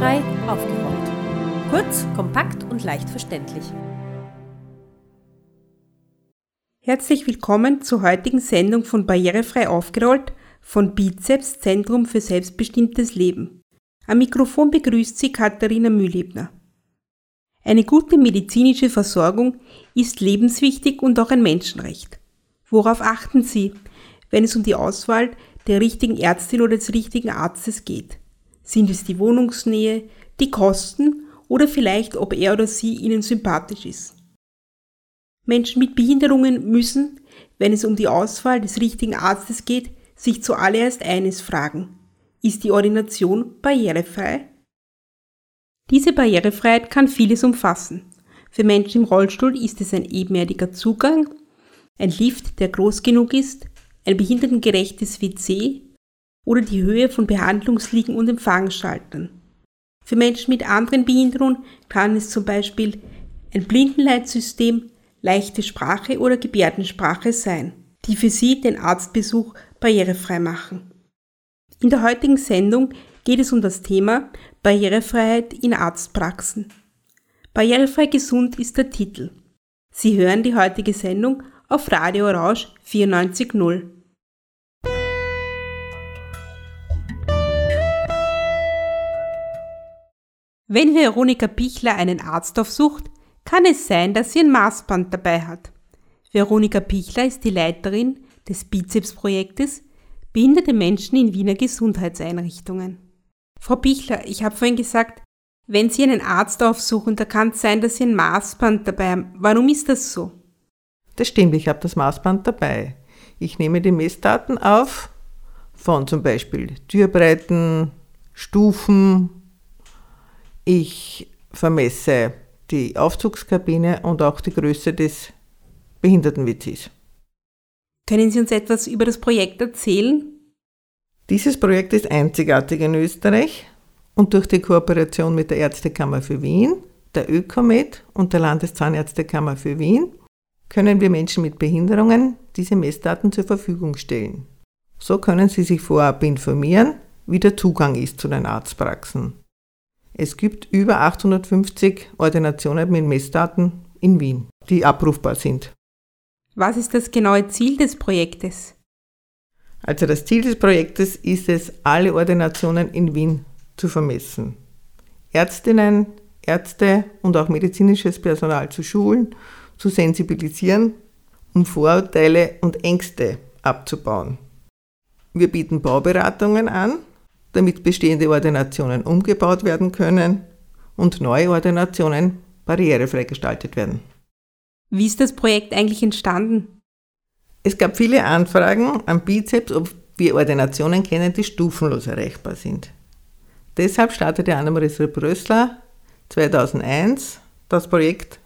Barrierefrei aufgerollt. Kurz, kompakt und leicht verständlich. Herzlich willkommen zur heutigen Sendung von Barrierefrei aufgerollt von Bizeps Zentrum für selbstbestimmtes Leben. Am Mikrofon begrüßt Sie Katharina Mühlebner. Eine gute medizinische Versorgung ist lebenswichtig und auch ein Menschenrecht. Worauf achten Sie, wenn es um die Auswahl der richtigen Ärztin oder des richtigen Arztes geht? Sind es die Wohnungsnähe, die Kosten oder vielleicht, ob er oder sie Ihnen sympathisch ist? Menschen mit Behinderungen müssen, wenn es um die Auswahl des richtigen Arztes geht, sich zuallererst eines fragen. Ist die Ordination barrierefrei? Diese Barrierefreiheit kann vieles umfassen. Für Menschen im Rollstuhl ist es ein ebenerdiger Zugang, ein Lift, der groß genug ist, ein behindertengerechtes WC oder die Höhe von Behandlungsliegen und Empfangsschaltern. Für Menschen mit anderen Behinderungen kann es zum Beispiel ein Blindenleitsystem, leichte Sprache oder Gebärdensprache sein, die für Sie den Arztbesuch barrierefrei machen. In der heutigen Sendung geht es um das Thema Barrierefreiheit in Arztpraxen. Barrierefrei gesund ist der Titel. Sie hören die heutige Sendung auf Radio Orange 94.0. Wenn Veronika Pichler einen Arzt aufsucht, kann es sein, dass sie ein Maßband dabei hat. Veronika Pichler ist die Leiterin des Bizeps-Projektes Behinderte Menschen in Wiener Gesundheitseinrichtungen. Frau Pichler, ich habe vorhin gesagt, wenn Sie einen Arzt aufsuchen, da kann es sein, dass Sie ein Maßband dabei haben. Warum ist das so? Das stimmt, ich habe das Maßband dabei. Ich nehme die Messdaten auf von zum Beispiel Türbreiten, Stufen. Ich vermesse die Aufzugskabine und auch die Größe des Behinderten-WCs. Können Sie uns etwas über das Projekt erzählen? Dieses Projekt ist einzigartig in Österreich und durch die Kooperation mit der Ärztekammer für Wien, der Ökomed und der Landeszahnärztekammer für Wien können wir Menschen mit Behinderungen diese Messdaten zur Verfügung stellen. So können sie sich vorab informieren, wie der Zugang ist zu den Arztpraxen. Es gibt über 850 Ordinationen mit Messdaten in Wien, die abrufbar sind. Was ist das genaue Ziel des Projektes? Also das Ziel des Projektes ist es, alle Ordinationen in Wien zu vermessen. Ärztinnen, Ärzte und auch medizinisches Personal zu schulen, zu sensibilisieren, um Vorurteile und Ängste abzubauen. Wir bieten Bauberatungen an, damit bestehende Ordinationen umgebaut werden können und neue Ordinationen barrierefrei gestaltet werden. Wie ist das Projekt eigentlich entstanden? Es gab viele Anfragen am Bizeps, ob wir Ordinationen kennen, die stufenlos erreichbar sind. Deshalb startete Annemarie Brössler 2001 das Projekt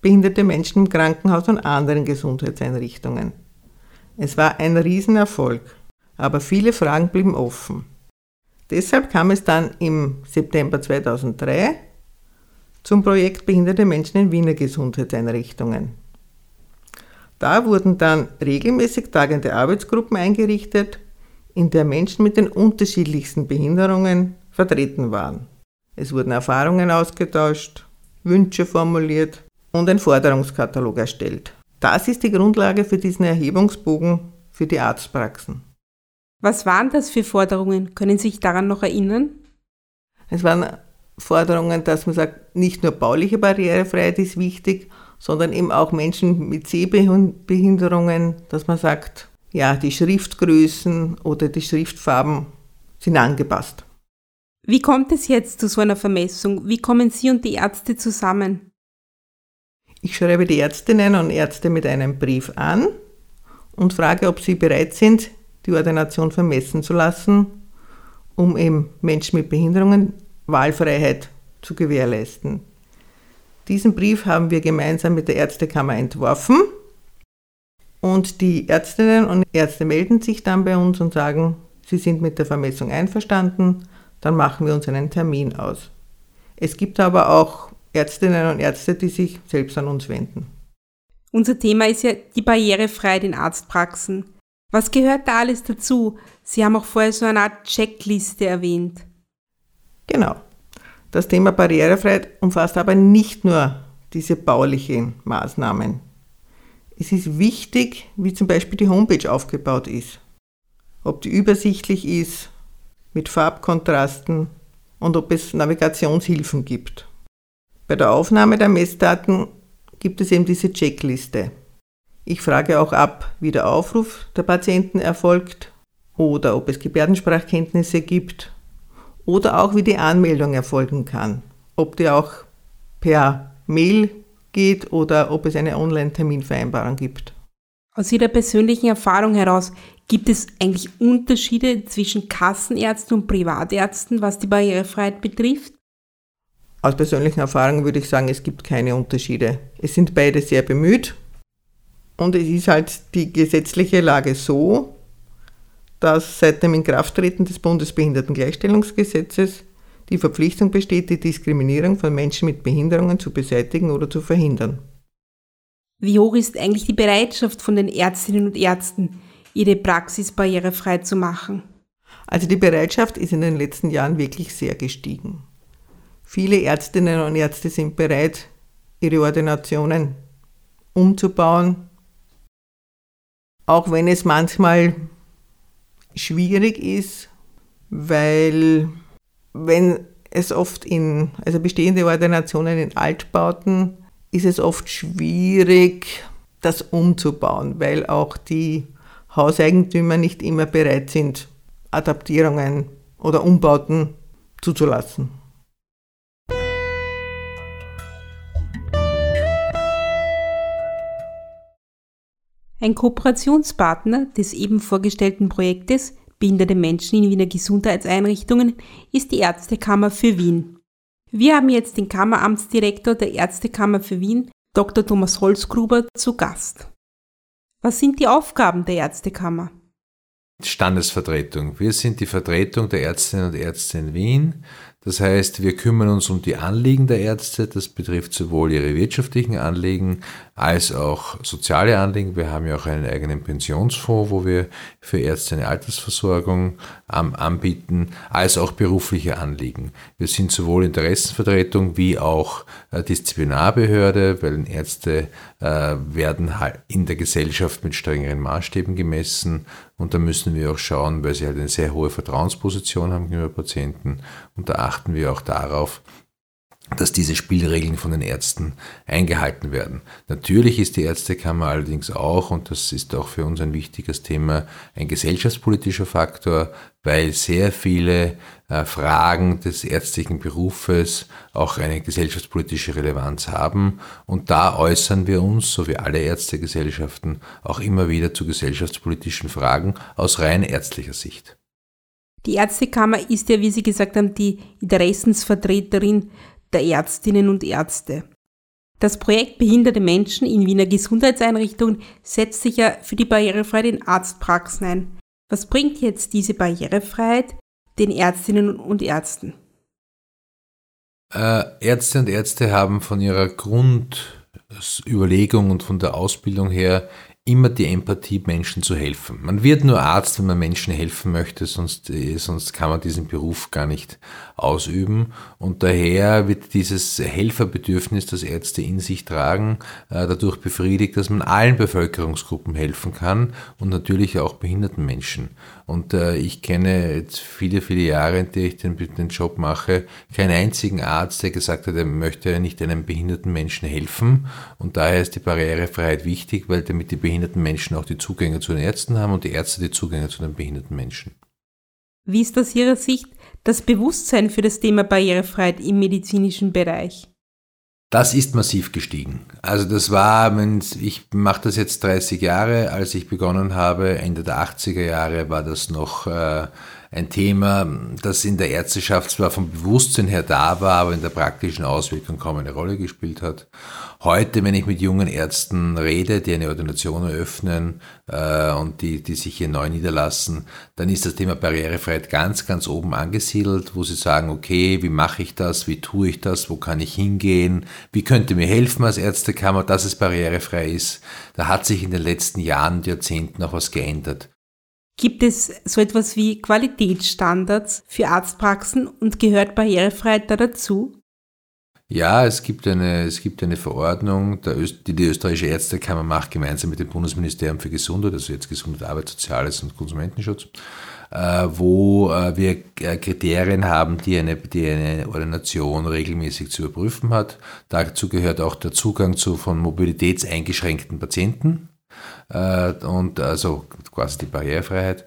Behinderte Menschen im Krankenhaus und anderen Gesundheitseinrichtungen. Es war ein Riesenerfolg, aber viele Fragen blieben offen. Deshalb kam es dann im September 2003 zum Projekt Behinderte Menschen in Wiener Gesundheitseinrichtungen. Da wurden dann regelmäßig tagende Arbeitsgruppen eingerichtet, in der Menschen mit den unterschiedlichsten Behinderungen vertreten waren. Es wurden Erfahrungen ausgetauscht, Wünsche formuliert und ein Forderungskatalog erstellt. Das ist die Grundlage für diesen Erhebungsbogen für die Arztpraxen. Was waren das für Forderungen? Können Sie sich daran noch erinnern? Es waren Forderungen, dass man sagt, nicht nur bauliche Barrierefreiheit ist wichtig, sondern eben auch Menschen mit Sehbehinderungen, dass man sagt, ja, die Schriftgrößen oder die Schriftfarben sind angepasst. Wie kommt es jetzt zu so einer Vermessung? Wie kommen Sie und die Ärzte zusammen? Ich schreibe die Ärztinnen und Ärzte mit einem Brief an und frage, ob sie bereit sind, die Ordination vermessen zu lassen, um eben Menschen mit Behinderungen Wahlfreiheit zu gewährleisten. Diesen Brief haben wir gemeinsam mit der Ärztekammer entworfen und die Ärztinnen und Ärzte melden sich dann bei uns und sagen, sie sind mit der Vermessung einverstanden, dann machen wir uns einen Termin aus. Es gibt aber auch Ärztinnen und Ärzte, die sich selbst an uns wenden. Unser Thema ist ja die Barrierefreiheit in Arztpraxen. Was gehört da alles dazu? Sie haben auch vorher so eine Art Checkliste erwähnt. Genau. Das Thema Barrierefreiheit umfasst aber nicht nur diese baulichen Maßnahmen. Es ist wichtig, wie zum Beispiel die Homepage aufgebaut ist. Ob die übersichtlich ist, mit Farbkontrasten und ob es Navigationshilfen gibt. Bei der Aufnahme der Messdaten gibt es eben diese Checkliste. Ich frage auch ab, wie der Aufruf der Patienten erfolgt oder ob es Gebärdensprachkenntnisse gibt oder auch wie die Anmeldung erfolgen kann. Ob die auch per Mail geht oder ob es eine Online-Terminvereinbarung gibt. Aus Ihrer persönlichen Erfahrung heraus, gibt es eigentlich Unterschiede zwischen Kassenärzten und Privatärzten, was die Barrierefreiheit betrifft? Aus persönlichen Erfahrungen würde ich sagen, es gibt keine Unterschiede. Es sind beide sehr bemüht und es ist halt die gesetzliche Lage so, dass seit dem Inkrafttreten des Bundesbehindertengleichstellungsgesetzes die Verpflichtung besteht, die Diskriminierung von Menschen mit Behinderungen zu beseitigen oder zu verhindern. Wie hoch ist eigentlich die Bereitschaft von den Ärztinnen und Ärzten, ihre Praxis barrierefrei zu machen? Also die Bereitschaft ist in den letzten Jahren wirklich sehr gestiegen. Viele Ärztinnen und Ärzte sind bereit, ihre Ordinationen umzubauen, auch wenn es manchmal schwierig ist, weil wenn es oft in, also bestehende Ordinationen in Altbauten, ist es oft schwierig, das umzubauen, weil auch die Hauseigentümer nicht immer bereit sind, Adaptierungen oder Umbauten zuzulassen. Ein Kooperationspartner des eben vorgestellten Projektes behinderte Menschen in Wiener Gesundheitseinrichtungen ist die Ärztekammer für Wien. Wir haben jetzt den Kammeramtsdirektor der Ärztekammer für Wien, Dr. Thomas Holzgruber, zu Gast. Was sind die Aufgaben der Ärztekammer? Standesvertretung. Wir sind die Vertretung der Ärztinnen und Ärzte in Wien. Das heißt, wir kümmern uns um die Anliegen der Ärzte. Das betrifft sowohl ihre wirtschaftlichen Anliegen als auch soziale Anliegen. Wir haben ja auch einen eigenen Pensionsfonds, wo wir für Ärzte eine Altersversorgung anbieten, als auch berufliche Anliegen. Wir sind sowohl Interessenvertretung wie auch äh, Disziplinarbehörde, weil Ärzte äh, werden halt in der Gesellschaft mit strengeren Maßstäben gemessen und da müssen wir auch schauen, weil sie halt eine sehr hohe Vertrauensposition haben gegenüber Patienten und da achten wir auch darauf, dass diese Spielregeln von den Ärzten eingehalten werden. Natürlich ist die Ärztekammer allerdings auch, und das ist auch für uns ein wichtiges Thema, ein gesellschaftspolitischer Faktor, weil sehr viele Fragen des ärztlichen Berufes auch eine gesellschaftspolitische Relevanz haben. Und da äußern wir uns, so wie alle Ärztegesellschaften, auch immer wieder zu gesellschaftspolitischen Fragen aus rein ärztlicher Sicht. Die Ärztekammer ist ja, wie Sie gesagt haben, die Interessensvertreterin der Ärztinnen und Ärzte. Das Projekt Behinderte Menschen in Wiener Gesundheitseinrichtungen setzt sich ja für die Barrierefreiheit in Arztpraxen ein. Was bringt jetzt diese Barrierefreiheit den Ärztinnen und Ärzten? Äh, Ärzte und Ärzte haben von ihrer Grundüberlegung und von der Ausbildung her immer die Empathie, Menschen zu helfen. Man wird nur Arzt, wenn man Menschen helfen möchte, sonst, äh, sonst kann man diesen Beruf gar nicht ausüben. Und daher wird dieses Helferbedürfnis, das Ärzte in sich tragen, äh, dadurch befriedigt, dass man allen Bevölkerungsgruppen helfen kann und natürlich auch behinderten Menschen. Und äh, ich kenne jetzt viele, viele Jahre, in denen ich den, den Job mache, keinen einzigen Arzt, der gesagt hat, er möchte nicht einem behinderten Menschen helfen. Und daher ist die Barrierefreiheit wichtig, weil damit die behinderten Menschen auch die Zugänge zu den Ärzten haben und die Ärzte die Zugänge zu den behinderten Menschen. Wie ist aus Ihrer Sicht das Bewusstsein für das Thema Barrierefreiheit im medizinischen Bereich? Das ist massiv gestiegen. Also das war, ich mache das jetzt 30 Jahre, als ich begonnen habe, Ende der 80er Jahre war das noch äh, ein Thema, das in der Ärzteschaft zwar vom Bewusstsein her da war, aber in der praktischen Auswirkung kaum eine Rolle gespielt hat. Heute, wenn ich mit jungen Ärzten rede, die eine Ordination eröffnen äh, und die, die sich hier neu niederlassen, dann ist das Thema Barrierefreiheit ganz, ganz oben angesiedelt, wo sie sagen, okay, wie mache ich das, wie tue ich das, wo kann ich hingehen, wie könnte mir helfen als Ärztekammer, dass es barrierefrei ist. Da hat sich in den letzten Jahren und Jahrzehnten auch was geändert. Gibt es so etwas wie Qualitätsstandards für Arztpraxen und gehört Barrierefreiheit da dazu? Ja, es gibt eine, es gibt eine Verordnung, die die österreichische Ärztekammer macht, gemeinsam mit dem Bundesministerium für Gesundheit, also jetzt Gesundheit, Arbeit, Soziales und Konsumentenschutz, äh, wo äh, wir äh, Kriterien haben, die eine, die eine Ordination regelmäßig zu überprüfen hat. Dazu gehört auch der Zugang zu von mobilitätseingeschränkten Patienten und also quasi die Barrierefreiheit.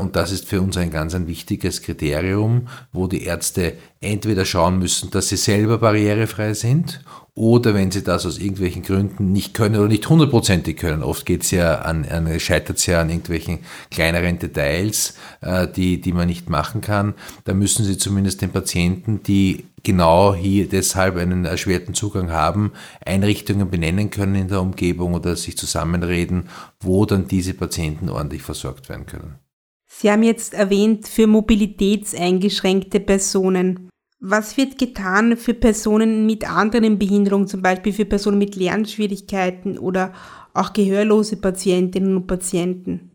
Und das ist für uns ein ganz ein wichtiges Kriterium, wo die Ärzte entweder schauen müssen, dass sie selber barrierefrei sind oder wenn sie das aus irgendwelchen Gründen nicht können oder nicht hundertprozentig können. Oft geht es ja an, an scheitert es ja an irgendwelchen kleineren Details, äh, die, die man nicht machen kann. Da müssen sie zumindest den Patienten, die genau hier deshalb einen erschwerten Zugang haben, Einrichtungen benennen können in der Umgebung oder sich zusammenreden, wo dann diese Patienten ordentlich versorgt werden können. Sie haben jetzt erwähnt, für mobilitätseingeschränkte Personen. Was wird getan für Personen mit anderen Behinderungen, zum Beispiel für Personen mit Lernschwierigkeiten oder auch gehörlose Patientinnen und Patienten?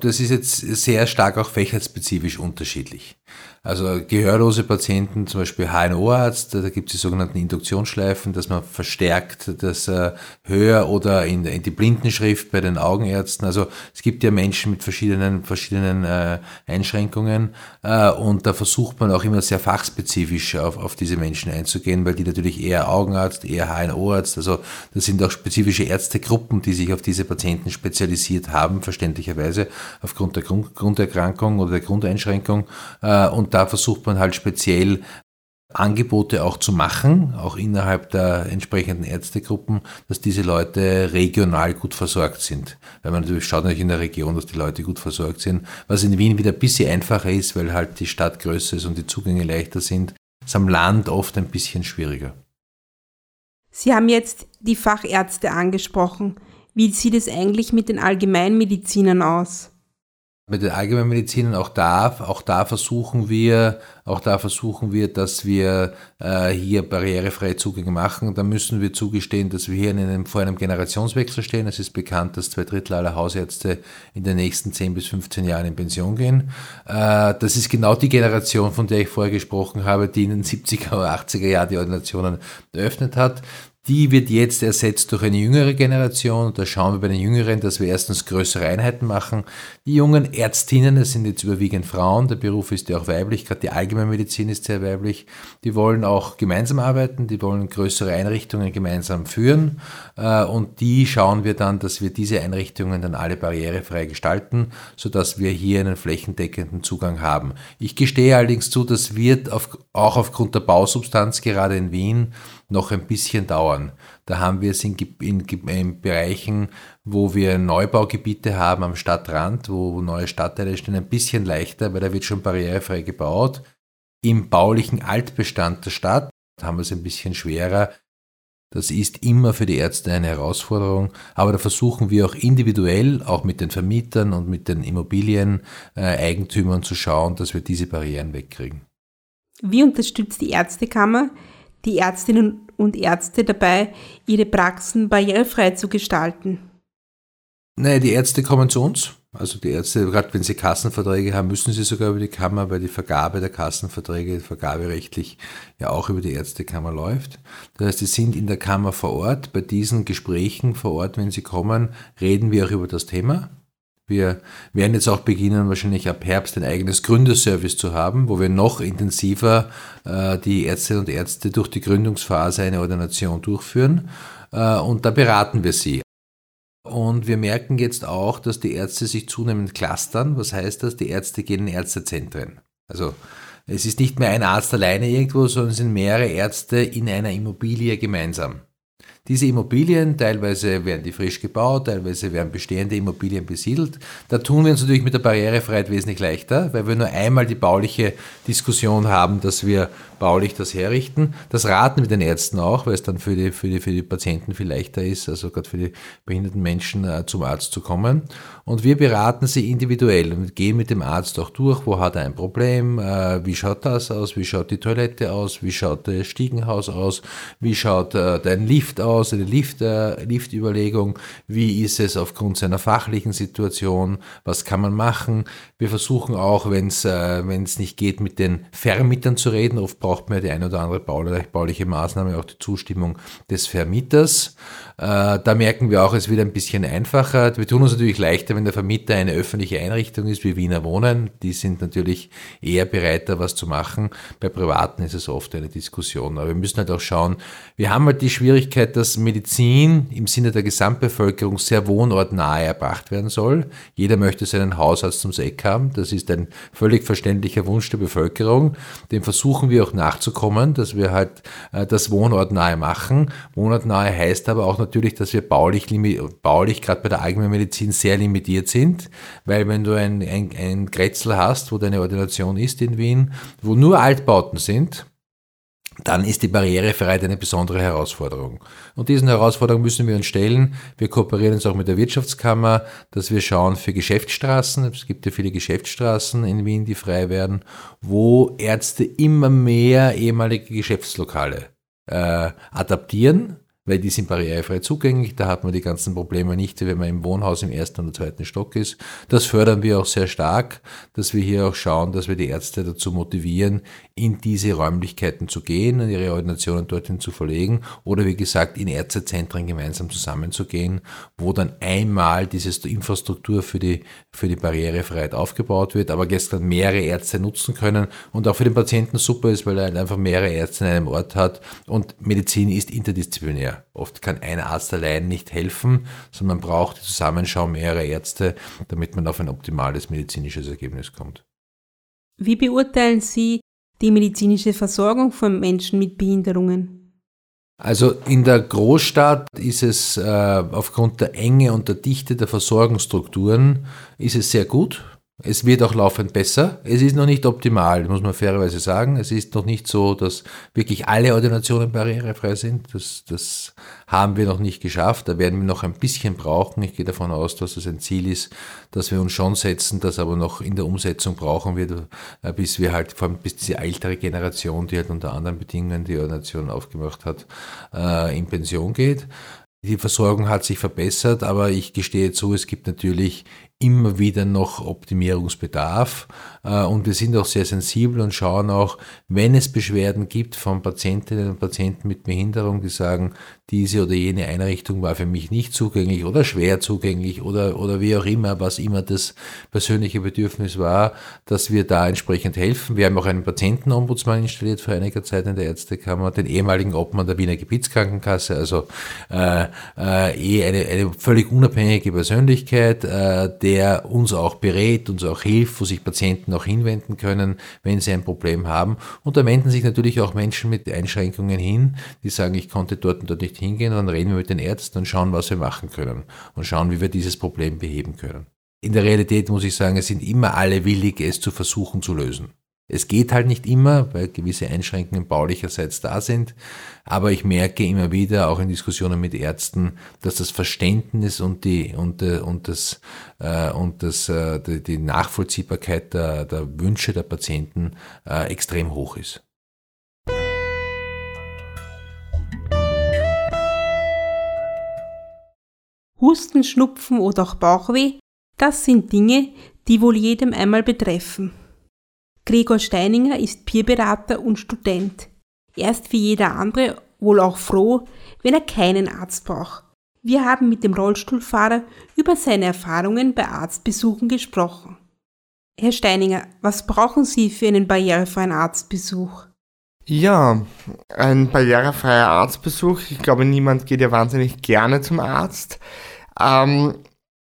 Das ist jetzt sehr stark auch fächerspezifisch unterschiedlich. Also gehörlose Patienten, zum Beispiel HNO-Arzt, da gibt es die sogenannten Induktionsschleifen, dass man verstärkt das äh, Hör- oder in, in, die Blindenschrift bei den Augenärzten. Also es gibt ja Menschen mit verschiedenen, verschiedenen äh, Einschränkungen äh, und da versucht man auch immer sehr fachspezifisch auf, auf diese Menschen einzugehen, weil die natürlich eher Augenarzt, eher HNO-Arzt, also das sind auch spezifische Ärztegruppen, die sich auf diese Patienten spezialisiert haben, verständlicherweise aufgrund der Grund, Grunderkrankung oder der Grundeinschränkung. Äh, und da versucht man halt speziell Angebote auch zu machen, auch innerhalb der entsprechenden Ärztegruppen, dass diese Leute regional gut versorgt sind. Weil man natürlich schaut natürlich in der Region, dass die Leute gut versorgt sind, was in Wien wieder ein bisschen einfacher ist, weil halt die Stadt größer ist und die Zugänge leichter sind. Ist am Land oft ein bisschen schwieriger. Sie haben jetzt die Fachärzte angesprochen. Wie sieht es eigentlich mit den Allgemeinmedizinern aus? Mit den Allgemeinmedizinern auch da, auch da versuchen wir, auch da versuchen wir, dass wir äh, hier barrierefreie Zugänge machen. Da müssen wir zugestehen, dass wir hier in einem, vor einem Generationswechsel stehen. Es ist bekannt, dass zwei Drittel aller Hausärzte in den nächsten 10 bis 15 Jahren in Pension gehen. Äh, das ist genau die Generation, von der ich vorher gesprochen habe, die in den 70er oder 80er Jahren die Ordinationen eröffnet hat. Die wird jetzt ersetzt durch eine jüngere Generation. Da schauen wir bei den Jüngeren, dass wir erstens größere Einheiten machen. Die jungen Ärztinnen, das sind jetzt überwiegend Frauen, der Beruf ist ja auch weiblich, gerade die Allgemeinmedizin ist sehr weiblich. Die wollen auch gemeinsam arbeiten, die wollen größere Einrichtungen gemeinsam führen. Äh, und die schauen wir dann, dass wir diese Einrichtungen dann alle barrierefrei gestalten, sodass wir hier einen flächendeckenden Zugang haben. Ich gestehe allerdings zu, das wird auch aufgrund der Bausubstanz gerade in Wien noch ein bisschen dauern. Da haben wir es in, in, in, Bereichen, wo wir Neubaugebiete haben am Stadtrand, wo neue Stadtteile stehen, ein bisschen leichter, weil da wird schon barrierefrei gebaut. Im baulichen Altbestand der Stadt haben wir es ein bisschen schwerer. Das ist immer für die Ärzte eine Herausforderung, aber da versuchen wir auch individuell, auch mit den Vermietern und mit den Immobilieneigentümern zu schauen, dass wir diese Barrieren wegkriegen. Wie unterstützt die Ärztekammer die Ärztinnen und Ärzte dabei, ihre Praxen barrierefrei zu gestalten? Naja, die Ärzte kommen zu uns. Also die Ärzte, gerade wenn sie Kassenverträge haben, müssen sie sogar über die Kammer, weil die Vergabe der Kassenverträge vergaberechtlich ja auch über die Ärztekammer läuft. Das heißt, sie sind in der Kammer vor Ort. Bei diesen Gesprächen vor Ort, wenn sie kommen, reden wir auch über das Thema. Wir werden jetzt auch beginnen, wahrscheinlich ab Herbst ein eigenes Gründerservice zu haben, wo wir noch intensiver äh, die Ärztinnen und Ärzte durch die Gründungsphase eine Ordination durchführen. Äh, und da beraten wir sie. Und wir merken jetzt auch, dass die Ärzte sich zunehmend clustern. Was heißt das? Die Ärzte gehen in Ärztezentren. Also es ist nicht mehr ein Arzt alleine irgendwo, sondern es sind mehrere Ärzte in einer Immobilie gemeinsam. Diese Immobilien, teilweise werden die frisch gebaut, teilweise werden bestehende Immobilien besiedelt. Da tun wir uns natürlich mit der Barrierefreiheit wesentlich leichter, weil wir nur einmal die bauliche Diskussion haben, dass wir baulich das herrichten. Das raten wir den Ärzten auch, weil es dann für die, für die, für die Patienten viel leichter ist, also gerade für die behinderten Menschen äh, zum Arzt zu kommen. Und wir beraten sie individuell und gehen mit dem Arzt auch durch, wo hat er ein Problem, äh, wie schaut das aus, wie schaut die Toilette aus, wie schaut das Stiegenhaus aus, wie schaut äh, dein Lift aus aus, eine Lift, äh, Liftüberlegung, wie ist es aufgrund seiner fachlichen Situation, was kann man machen. Wir versuchen auch, wenn es äh, nicht geht, mit den Vermietern zu reden. Oft braucht man ja die eine oder andere bauliche Maßnahme, auch die Zustimmung des Vermieters. Äh, da merken wir auch, es wird ein bisschen einfacher. Wir tun uns natürlich leichter, wenn der Vermieter eine öffentliche Einrichtung ist, wie Wiener Wohnen. Die sind natürlich eher bereit, da was zu machen. Bei Privaten ist es oft eine Diskussion. Aber wir müssen halt auch schauen, wir haben halt die Schwierigkeit, dass Medizin im Sinne der Gesamtbevölkerung sehr wohnortnahe erbracht werden soll. Jeder möchte seinen Hausarzt zum Eck haben. Das ist ein völlig verständlicher Wunsch der Bevölkerung. Dem versuchen wir auch nachzukommen, dass wir halt äh, das wohnortnahe machen. Wohnortnahe heißt aber auch natürlich, dass wir baulich, baulich gerade bei der Allgemeinmedizin sehr limitiert sind, weil wenn du ein, ein, ein Kretzel hast, wo deine Ordination ist in Wien, wo nur Altbauten sind, dann ist die Barrierefreiheit eine besondere Herausforderung. Und diesen Herausforderungen müssen wir uns stellen. Wir kooperieren uns auch mit der Wirtschaftskammer, dass wir schauen für Geschäftsstraßen. Es gibt ja viele Geschäftsstraßen in Wien, die frei werden, wo Ärzte immer mehr ehemalige Geschäftslokale äh, adaptieren weil die sind barrierefrei zugänglich. Da hat man die ganzen Probleme nicht, wenn man im Wohnhaus im ersten oder zweiten Stock ist. Das fördern wir auch sehr stark, dass wir hier auch schauen, dass wir die Ärzte dazu motivieren, in diese Räumlichkeiten zu gehen und ihre Ordinationen dorthin zu verlegen oder wie gesagt in Ärztezentren gemeinsam zusammenzugehen, wo dann einmal diese Infrastruktur für die, für die Barrierefreiheit aufgebaut wird, aber gestern mehrere Ärzte nutzen können und auch für den Patienten super ist, weil er halt einfach mehrere Ärzte in einem Ort hat und Medizin ist interdisziplinär. Oft kann ein Arzt allein nicht helfen, sondern man braucht die Zusammenschau mehrerer Ärzte, damit man auf ein optimales medizinisches Ergebnis kommt. Wie beurteilen Sie die medizinische Versorgung von Menschen mit Behinderungen? Also in der Großstadt ist es äh, aufgrund der Enge und der Dichte der Versorgungsstrukturen ist es sehr gut. Es wird auch laufend besser. Es ist noch nicht optimal, muss man fairerweise sagen. Es ist noch nicht so, dass wirklich alle Ordinationen barrierefrei sind. Das, das haben wir noch nicht geschafft. Da werden wir noch ein bisschen brauchen. Ich gehe davon aus, dass das ein Ziel ist, dass wir uns schon setzen, das aber noch in der Umsetzung brauchen wir, äh, bis wir halt, vor allem bis diese ältere Generation, die halt unter anderen Bedingungen die Ordination aufgemacht hat, äh, in Pension geht. Die Versorgung hat sich verbessert, aber ich gestehe zu, es gibt natürlich immer wieder noch Optimierungsbedarf. Äh, und wir sind auch sehr sensibel und schauen auch, wenn es Beschwerden gibt von Patientinnen und Patienten mit Behinderung, die sagen, diese oder jene Einrichtung war für mich nicht zugänglich oder schwer zugänglich oder, oder wie auch immer, was immer das persönliche Bedürfnis war, dass wir da entsprechend helfen. Wir haben auch einen Patientenombudsmann installiert vor einiger Zeit in der Ärztekammer, den ehemaligen Obmann der Wiener Gebietskrankenkasse, also äh, äh, eh eine, eine völlig unabhängige Persönlichkeit, äh, der uns auch berät, uns auch hilft, wo sich Patienten Patienten auch hinwenden können, wenn sie ein Problem haben. Und da wenden sich natürlich auch Menschen mit Einschränkungen hin, die sagen, ich konnte dort und dort nicht hingehen. Und dann reden wir mit den Ärzten und schauen, was wir machen können und schauen, wie wir dieses Problem beheben können. In der Realität muss ich sagen, es sind immer alle willig, es zu versuchen zu lösen. Es geht halt nicht immer, weil gewisse Einschränkungen baulicherseits da sind. Aber ich merke immer wieder, auch in Diskussionen mit Ärzten, dass das Verständnis und die, und, äh, und das, äh, und das, äh, die, Nachvollziehbarkeit der, der Wünsche der Patienten extrem hoch ist. Husten, Schnupfen oder auch Bauchweh, das sind Dinge, die wohl jedem einmal betreffen. Gregor Steininger ist Peerberater und Student. Er ist wie jeder andere wohl auch froh, wenn er keinen Arzt braucht. Wir haben mit dem Rollstuhlfahrer über seine Erfahrungen bei Arztbesuchen gesprochen. Herr Steininger, was brauchen Sie für einen barrierefreien Arztbesuch? Ja, ein barrierefreier Arztbesuch. Ich glaube, niemand geht ja wahnsinnig gerne zum Arzt. Ähm,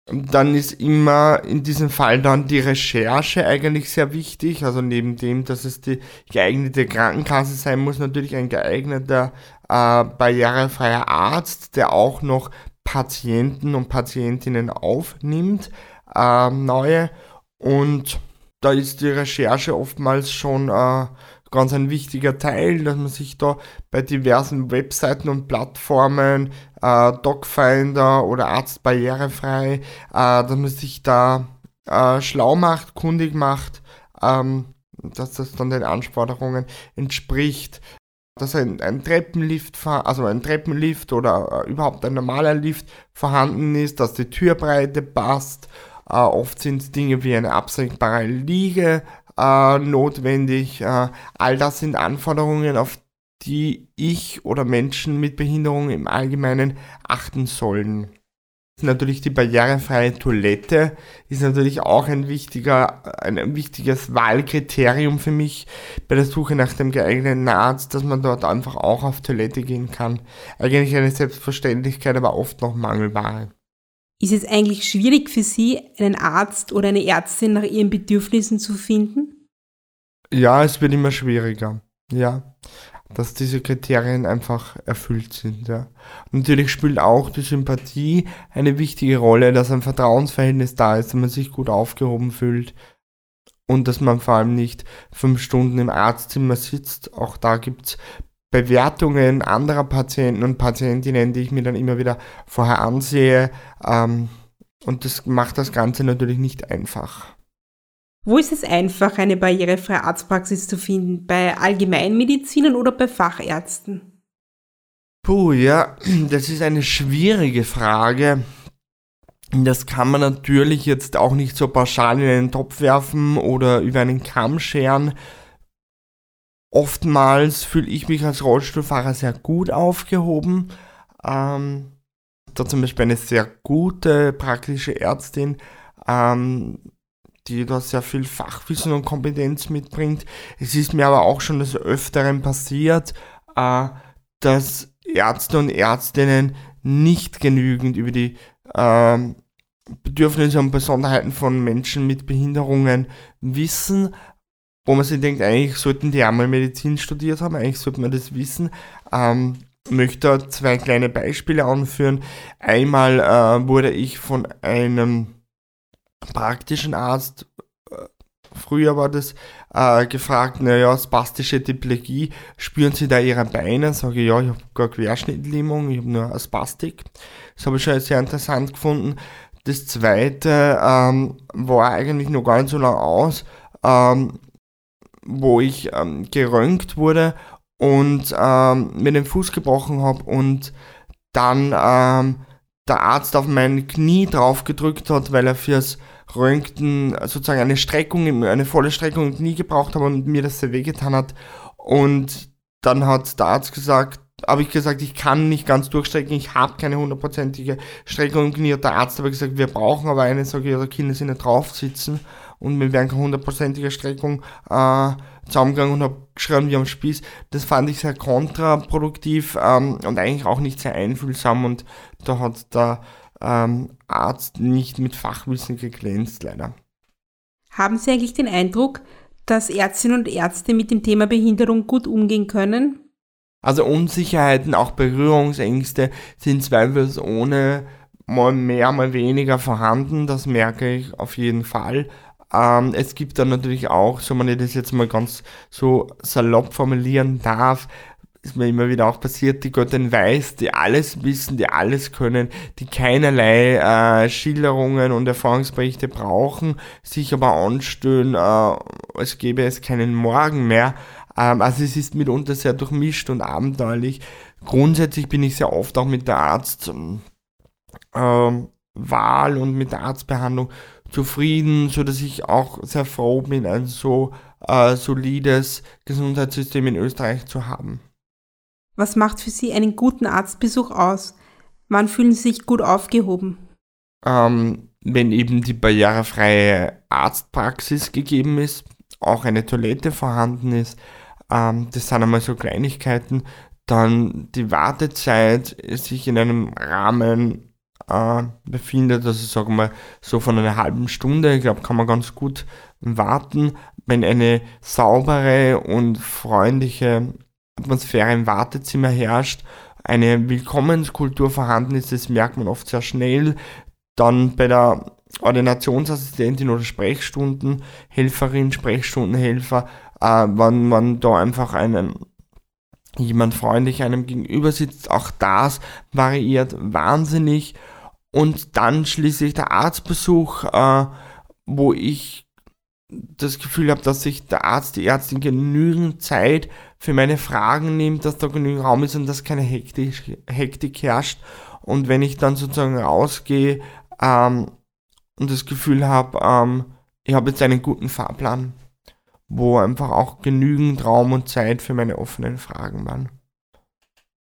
dann ist immer in diesem Fall dann die Recherche eigentlich sehr wichtig. Also neben dem, dass es die geeignete Krankenkasse sein muss, natürlich ein geeigneter äh, barrierefreier Arzt, der auch noch Patienten und Patientinnen aufnimmt, äh, neue. Und da ist die Recherche oftmals schon äh, ganz ein wichtiger Teil, dass man sich da bei diversen Webseiten und Plattformen, äh, Docfinder oder Arztbarrierefrei, äh, dass man sich da äh, schlau macht, kundig macht, ähm, dass das dann den Anforderungen entspricht. dass ein, ein Treppenlift, also ein Treppenlift oder äh, überhaupt ein normaler Lift vorhanden ist, dass die Türbreite passt. Äh, oft sind Dinge wie eine absenkbare Liege äh, notwendig. Äh, all das sind Anforderungen, auf die ich oder Menschen mit Behinderung im Allgemeinen achten sollen. Natürlich die barrierefreie Toilette ist natürlich auch ein wichtiger, ein wichtiges Wahlkriterium für mich bei der Suche nach dem geeigneten Arzt, dass man dort einfach auch auf Toilette gehen kann. Eigentlich eine Selbstverständlichkeit, aber oft noch Mangelware. Ist es eigentlich schwierig für Sie, einen Arzt oder eine Ärztin nach Ihren Bedürfnissen zu finden? Ja, es wird immer schwieriger. Ja dass diese Kriterien einfach erfüllt sind. Ja. natürlich spielt auch die Sympathie eine wichtige Rolle, dass ein Vertrauensverhältnis da ist, dass man sich gut aufgehoben fühlt und dass man vor allem nicht fünf Stunden im Arztzimmer sitzt. Auch da gibt es Bewertungen anderer Patienten und Patientinnen, die ich mir dann immer wieder vorher ansehe. Ähm, und das macht das Ganze natürlich nicht einfach. Wo ist es einfach, eine barrierefreie Arztpraxis zu finden? Bei Allgemeinmedizinern oder bei Fachärzten? Puh, ja, das ist eine schwierige Frage. Das kann man natürlich jetzt auch nicht so pauschal in einen Topf werfen oder über einen Kamm scheren. Oftmals fühle ich mich als Rollstuhlfahrer sehr gut aufgehoben. Ähm, da zum Beispiel eine sehr gute praktische Ärztin, ähm, die da sehr viel Fachwissen und Kompetenz mitbringt. Es ist mir aber auch schon des Öfteren passiert, äh, dass Ärzte und Ärztinnen nicht genügend über die äh, Bedürfnisse und Besonderheiten von Menschen mit Behinderungen wissen, wo man sich denkt, eigentlich sollten die einmal Medizin studiert haben, eigentlich sollte man das wissen. Ähm, möchte zwei kleine Beispiele anführen. Einmal äh, wurde ich von einem praktischen Arzt, äh, früher war das, äh, gefragt, naja, spastische Diplegie, spüren Sie da Ihre Beine? Sage ich, ja, ich habe gar Querschnittlähmung, ich habe nur eine Spastik. Das habe ich schon sehr interessant gefunden. Das zweite ähm, war eigentlich noch gar nicht so lange aus, ähm, wo ich ähm, geröntgt wurde und ähm, mir den Fuß gebrochen habe und dann ähm, der Arzt auf mein Knie drauf gedrückt hat, weil er fürs Röntgen sozusagen eine Streckung, eine volle Streckung im Knie gebraucht habe und mir das sehr wehgetan hat. Und dann hat der Arzt gesagt, habe ich gesagt, ich kann nicht ganz durchstrecken, ich habe keine hundertprozentige Streckung im Knie. Der Arzt hat gesagt, wir brauchen aber eine, sage ich, ja, können Sie nicht drauf sitzen und wir werden keine hundertprozentige Streckung äh, zusammengegangen und habe geschrien wie am Spieß. Das fand ich sehr kontraproduktiv ähm, und eigentlich auch nicht sehr einfühlsam und da hat der ähm, Arzt nicht mit Fachwissen geglänzt, leider. Haben Sie eigentlich den Eindruck, dass Ärztinnen und Ärzte mit dem Thema Behinderung gut umgehen können? Also Unsicherheiten, auch Berührungsängste sind zweifelsohne mal mehr, mal weniger vorhanden. Das merke ich auf jeden Fall. Ähm, es gibt dann natürlich auch, so man das jetzt mal ganz so salopp formulieren darf, ist mir immer wieder auch passiert, die Gott weiß, die alles wissen, die alles können, die keinerlei äh, Schilderungen und Erfahrungsberichte brauchen, sich aber anstellen, äh, als gäbe es keinen Morgen mehr. Ähm, also es ist mitunter sehr durchmischt und abenteuerlich. Grundsätzlich bin ich sehr oft auch mit der Arztwahl ähm, und mit der Arztbehandlung zufrieden, so dass ich auch sehr froh bin, ein so äh, solides Gesundheitssystem in Österreich zu haben. Was macht für Sie einen guten Arztbesuch aus? Wann fühlen Sie sich gut aufgehoben? Ähm, wenn eben die barrierefreie Arztpraxis gegeben ist, auch eine Toilette vorhanden ist, ähm, das sind einmal so Kleinigkeiten, dann die Wartezeit sich in einem Rahmen äh, befindet, also sagen wir so von einer halben Stunde, ich glaube, kann man ganz gut warten, wenn eine saubere und freundliche Atmosphäre im Wartezimmer herrscht, eine Willkommenskultur vorhanden ist, das merkt man oft sehr schnell. Dann bei der Ordinationsassistentin oder Sprechstundenhelferin, Sprechstundenhelfer, äh, wenn man da einfach einen jemand freundlich einem gegenüber sitzt, auch das variiert wahnsinnig. Und dann schließlich der Arztbesuch, äh, wo ich das Gefühl habe, dass sich der Arzt, die Ärztin genügend Zeit für meine Fragen nimmt, dass da genügend Raum ist und dass keine Hektik, Hektik herrscht. Und wenn ich dann sozusagen rausgehe ähm, und das Gefühl habe, ähm, ich habe jetzt einen guten Fahrplan, wo einfach auch genügend Raum und Zeit für meine offenen Fragen waren.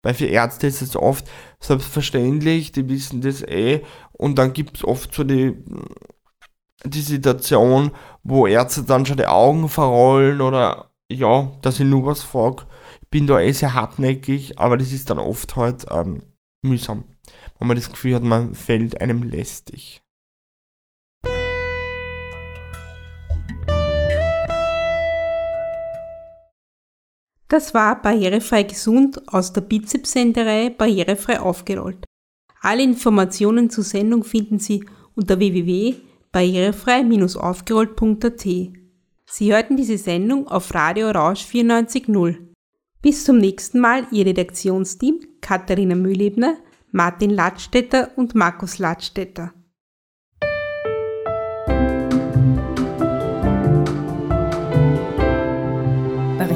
Weil für Ärzte ist es oft selbstverständlich, die wissen das eh. Und dann gibt es oft so die, die Situation, wo Ärzte dann schon die Augen verrollen oder ja, dass ich nur was frage. Ich bin da eh sehr hartnäckig, aber das ist dann oft halt ähm, mühsam. Wenn man das Gefühl hat, man fällt einem lästig. Das war Barrierefrei Gesund aus der Bizeps-Senderei Barrierefrei aufgerollt. Alle Informationen zur Sendung finden Sie unter www.barrierefrei-aufgerollt.at. Sie hörten diese Sendung auf Radio Rausch 94.0. Bis zum nächsten Mal Ihr Redaktionsteam Katharina Mühlebner, Martin Ladstätter und Markus Ladstätter.